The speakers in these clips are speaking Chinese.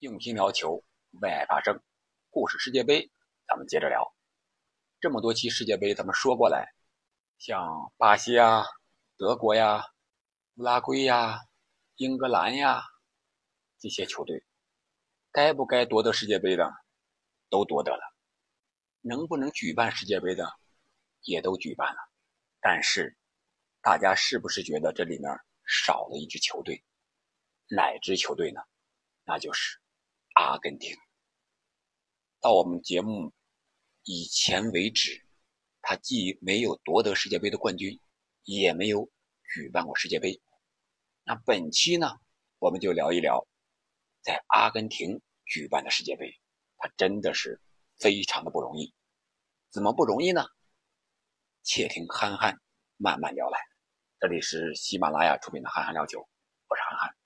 用心聊球，为爱发声。故事世界杯，咱们接着聊。这么多期世界杯，咱们说过来，像巴西呀、德国呀、乌拉圭呀、英格兰呀这些球队，该不该夺得世界杯的，都夺得了；能不能举办世界杯的，也都举办了。但是，大家是不是觉得这里面少了一支球队？哪支球队呢？那就是阿根廷。到我们节目以前为止，他既没有夺得世界杯的冠军，也没有举办过世界杯。那本期呢，我们就聊一聊在阿根廷举办的世界杯，它真的是非常的不容易。怎么不容易呢？且听憨憨慢慢聊来。这里是喜马拉雅出品的《憨憨聊球》，我是憨憨。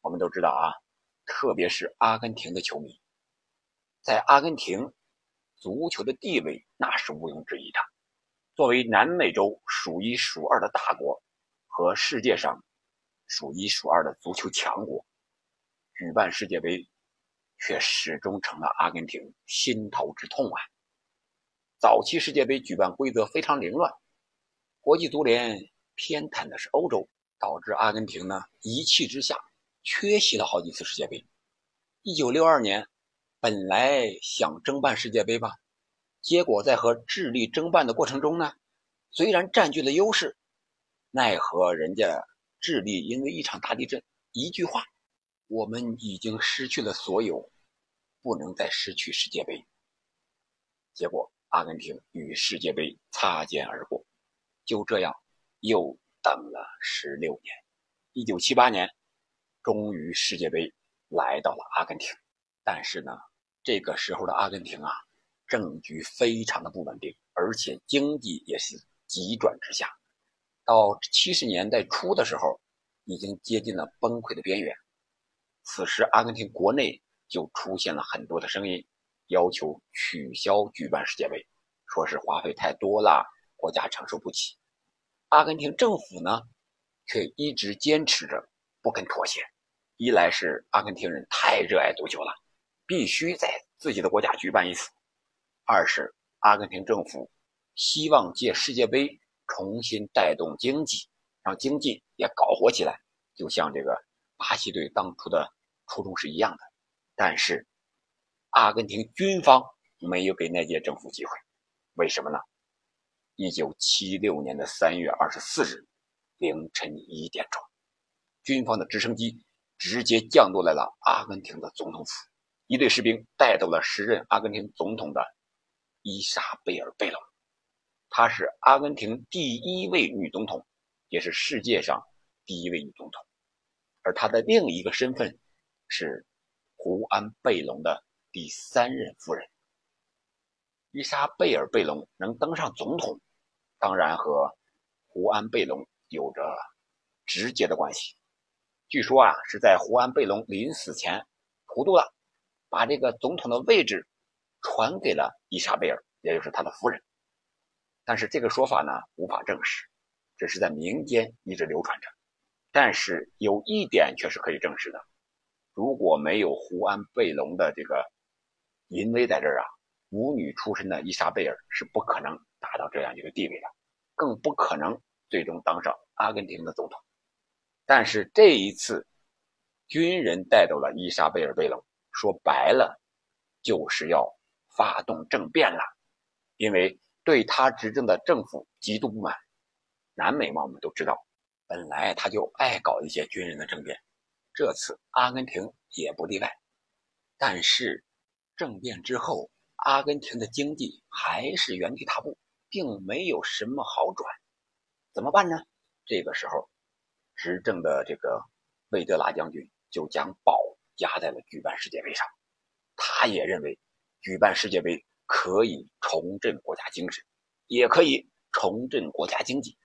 我们都知道啊，特别是阿根廷的球迷。在阿根廷，足球的地位那是毋庸置疑的。作为南美洲数一数二的大国和世界上数一数二的足球强国，举办世界杯却始终成了阿根廷心头之痛啊！早期世界杯举办规则非常凌乱，国际足联偏袒的是欧洲，导致阿根廷呢一气之下缺席了好几次世界杯。一九六二年。本来想争办世界杯吧，结果在和智利争办的过程中呢，虽然占据了优势，奈何人家智利因为一场大地震，一句话，我们已经失去了所有，不能再失去世界杯。结果阿根廷与世界杯擦肩而过，就这样又等了十六年，一九七八年，终于世界杯来到了阿根廷，但是呢。这个时候的阿根廷啊，政局非常的不稳定，而且经济也是急转直下。到七十年代初的时候，已经接近了崩溃的边缘。此时，阿根廷国内就出现了很多的声音，要求取消举办世界杯，说是花费太多了，国家承受不起。阿根廷政府呢，却一直坚持着不肯妥协。一来是阿根廷人太热爱足球了。必须在自己的国家举办一次。二是阿根廷政府希望借世界杯重新带动经济，让经济也搞活起来，就像这个巴西队当初的初衷是一样的。但是阿根廷军方没有给那届政府机会，为什么呢？一九七六年的三月二十四日凌晨一点钟，军方的直升机直接降落在了阿根廷的总统府。一队士兵带走了时任阿根廷总统的伊莎贝尔·贝隆，她是阿根廷第一位女总统，也是世界上第一位女总统。而她的另一个身份是胡安·贝隆的第三任夫人。伊莎贝尔·贝隆能登上总统，当然和胡安·贝隆有着直接的关系。据说啊，是在胡安·贝隆临死前糊涂了。把这个总统的位置传给了伊莎贝尔，也就是他的夫人。但是这个说法呢无法证实，只是在民间一直流传着。但是有一点却是可以证实的：如果没有胡安·贝隆的这个淫威在这儿啊，舞女出身的伊莎贝尔是不可能达到这样一个地位的，更不可能最终当上阿根廷的总统。但是这一次，军人带走了伊莎贝尔·贝隆。说白了，就是要发动政变了，因为对他执政的政府极度不满。南美嘛，我们都知道，本来他就爱搞一些军人的政变，这次阿根廷也不例外。但是政变之后，阿根廷的经济还是原地踏步，并没有什么好转。怎么办呢？这个时候，执政的这个魏德拉将军就将宝。压在了举办世界杯上，他也认为举办世界杯可以重振国家精神，也可以重振国家经济。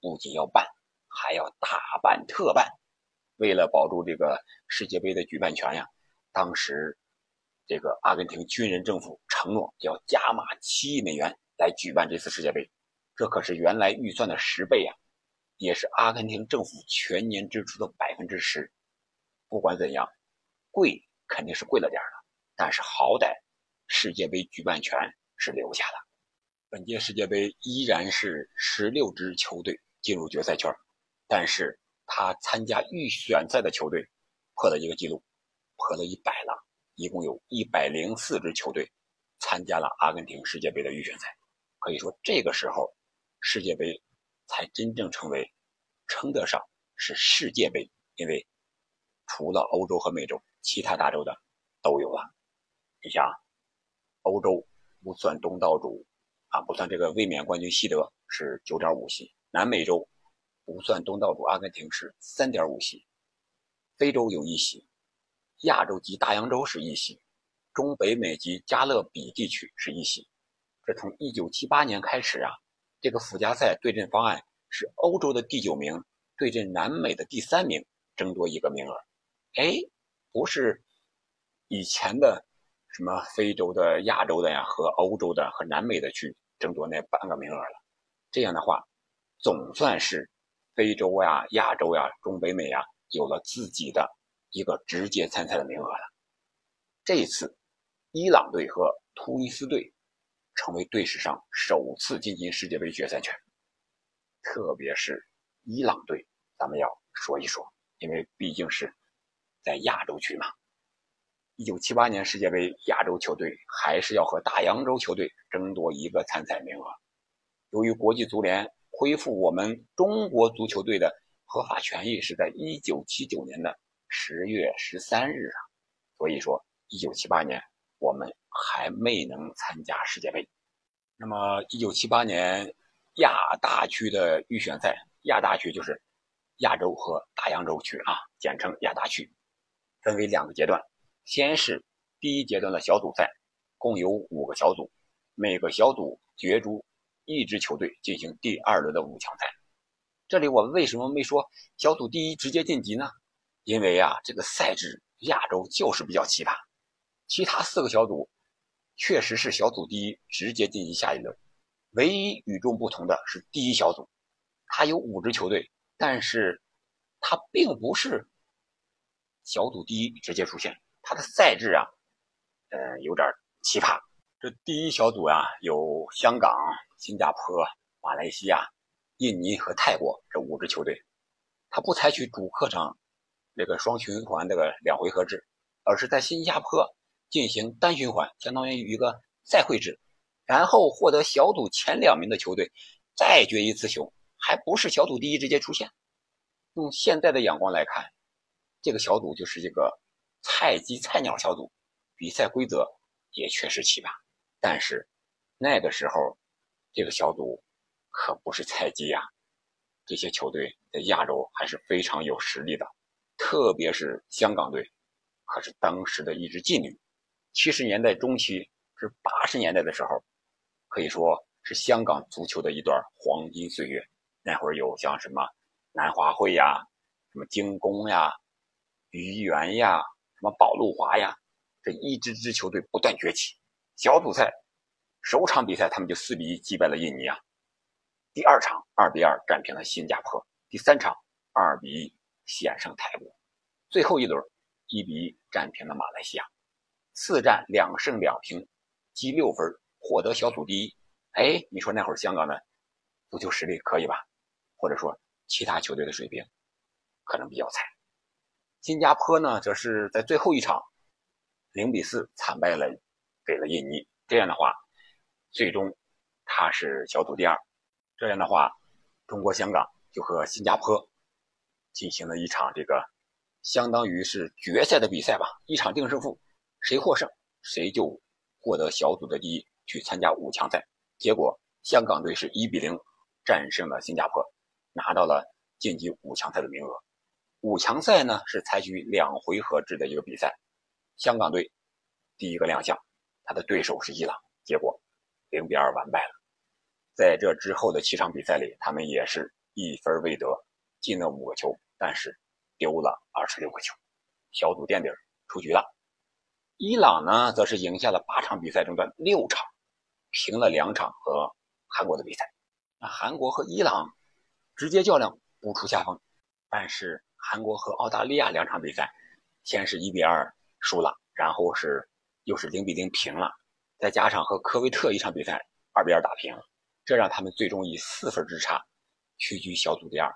不仅要办，还要大办特办。为了保住这个世界杯的举办权呀，当时这个阿根廷军人政府承诺要加码七亿美元来举办这次世界杯，这可是原来预算的十倍呀，也是阿根廷政府全年支出的百分之十。不管怎样。贵肯定是贵了点儿但是好歹世界杯举办权是留下了。本届世界杯依然是十六支球队进入决赛圈，但是他参加预选赛的球队破了一个记录，破了一百了，一共有一百零四支球队参加了阿根廷世界杯的预选赛。可以说，这个时候世界杯才真正成为称得上是世界杯，因为除了欧洲和美洲，其他大洲的都有了。你像欧洲不算东道主啊，不算这个卫冕冠军西德是九点五席，南美洲不算东道主阿根廷是三点五席，非洲有一席，亚洲及大洋洲是一席，中北美及加勒比地区是一席。这从一九七八年开始啊，这个附加赛对阵方案是欧洲的第九名对阵南美的第三名，争夺一个名额。哎，不是以前的什么非洲的、亚洲的呀，和欧洲的和南美的去争夺那半个名额了。这样的话，总算是非洲呀、亚洲呀、中北美呀有了自己的一个直接参赛的名额了。这一次，伊朗队和突尼斯队。成为队史上首次晋级世界杯决赛圈，特别是伊朗队，咱们要说一说，因为毕竟是在亚洲区嘛。一九七八年世界杯，亚洲球队还是要和大洋洲球队争夺一个参赛名额。由于国际足联恢复我们中国足球队的合法权益是在一九七九年的十月十三日啊，所以说一九七八年们。还没能参加世界杯。那么，一九七八年亚大区的预选赛，亚大区就是亚洲和大洋洲区啊，简称亚大区，分为两个阶段。先是第一阶段的小组赛，共有五个小组，每个小组角逐一支球队进行第二轮的五强赛。这里我们为什么没说小组第一直接晋级呢？因为啊，这个赛制亚洲就是比较奇葩，其他四个小组。确实是小组第一直接晋级下一轮，唯一与众不同的是第一小组，它有五支球队，但是它并不是小组第一直接出现，它的赛制啊，呃，有点奇葩。这第一小组啊，有香港、新加坡、马来西亚、印尼和泰国这五支球队，它不采取主客场那个双循环这个两回合制，而是在新加坡。进行单循环，相当于一个赛会制，然后获得小组前两名的球队再决一次雄，还不是小组第一直接出现。用现在的眼光来看，这个小组就是一个菜鸡菜鸟小组，比赛规则也确实奇葩。但是那个时候，这个小组可不是菜鸡呀，这些球队在亚洲还是非常有实力的，特别是香港队，可是当时的一支劲旅。七十年代中期至八十年代的时候，可以说是香港足球的一段黄金岁月。那会儿有像什么南华会呀、什么精工呀、愚园呀、什么宝路华呀，这一支支球队不断崛起。小组赛首场比赛他们就四比一击败了印尼啊，第二场二比二战平了新加坡，第三场二比一险胜泰国，最后一轮一比一战平了马来西亚。四战两胜两平，积六分，获得小组第一。哎，你说那会儿香港的足球实力可以吧？或者说其他球队的水平可能比较菜。新加坡呢，则是在最后一场零比四惨败了给了印尼。这样的话，最终他是小组第二。这样的话，中国香港就和新加坡进行了一场这个相当于是决赛的比赛吧，一场定胜负。谁获胜，谁就获得小组的第一，去参加五强赛。结果，香港队是一比零战胜了新加坡，拿到了晋级五强赛的名额。五强赛呢是采取两回合制的一个比赛。香港队第一个亮相，他的对手是伊朗，结果零比二完败了。在这之后的七场比赛里，他们也是一分未得，进了五个球，但是丢了二十六个球，小组垫底出局了。伊朗呢，则是赢下了八场比赛中的六场，平了两场和韩国的比赛。那韩国和伊朗直接较量不出下风，但是韩国和澳大利亚两场比赛，先是一比二输了，然后是又是零比零平了，再加上和科威特一场比赛二比二打平，这让他们最终以四分之差屈居小组第二，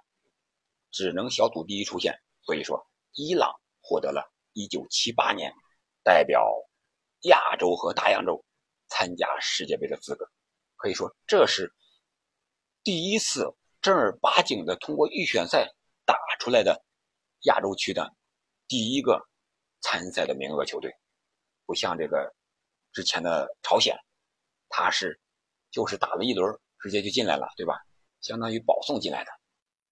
只能小组第一出线。所以说，伊朗获得了1978年代表亚洲和大洋洲参加世界杯的资格。可以说，这是第一次正儿八经的通过预选赛打出来的亚洲区的第一个参赛的名额球队，不像这个之前的朝鲜，他是就是打了一轮直接就进来了，对吧？相当于保送进来的。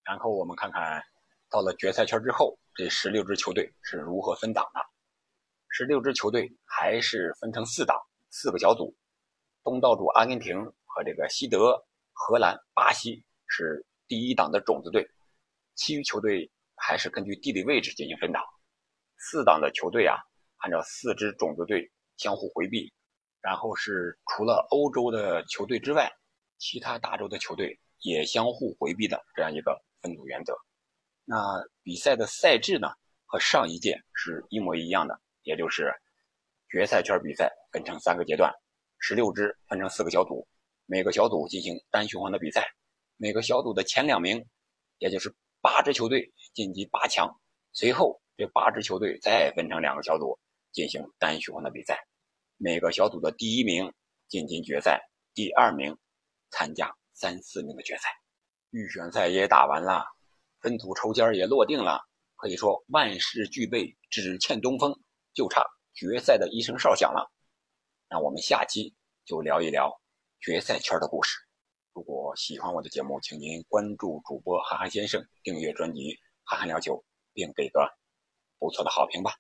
然后我们看看到了决赛圈之后，这十六支球队是如何分档的？十六支球队还是分成四档，四个小组，东道主阿根廷。和这个西德、荷兰、巴西是第一档的种子队，其余球队还是根据地理位置进行分档。四档的球队啊，按照四支种子队相互回避，然后是除了欧洲的球队之外，其他大洲的球队也相互回避的这样一个分组原则。那比赛的赛制呢，和上一届是一模一样的，也就是决赛圈比赛分成三个阶段，十六支分成四个小组。每个小组进行单循环的比赛，每个小组的前两名，也就是八支球队晋级八强。随后，这八支球队再分成两个小组进行单循环的比赛，每个小组的第一名晋级决赛，第二名参加三四名的决赛。预选赛也打完了，分组抽签也落定了，可以说万事俱备，只欠东风，就差决赛的一声哨响了。那我们下期就聊一聊。决赛圈的故事。如果喜欢我的节目，请您关注主播憨憨先生，订阅专辑《憨憨聊球》，并给个不错的好评吧。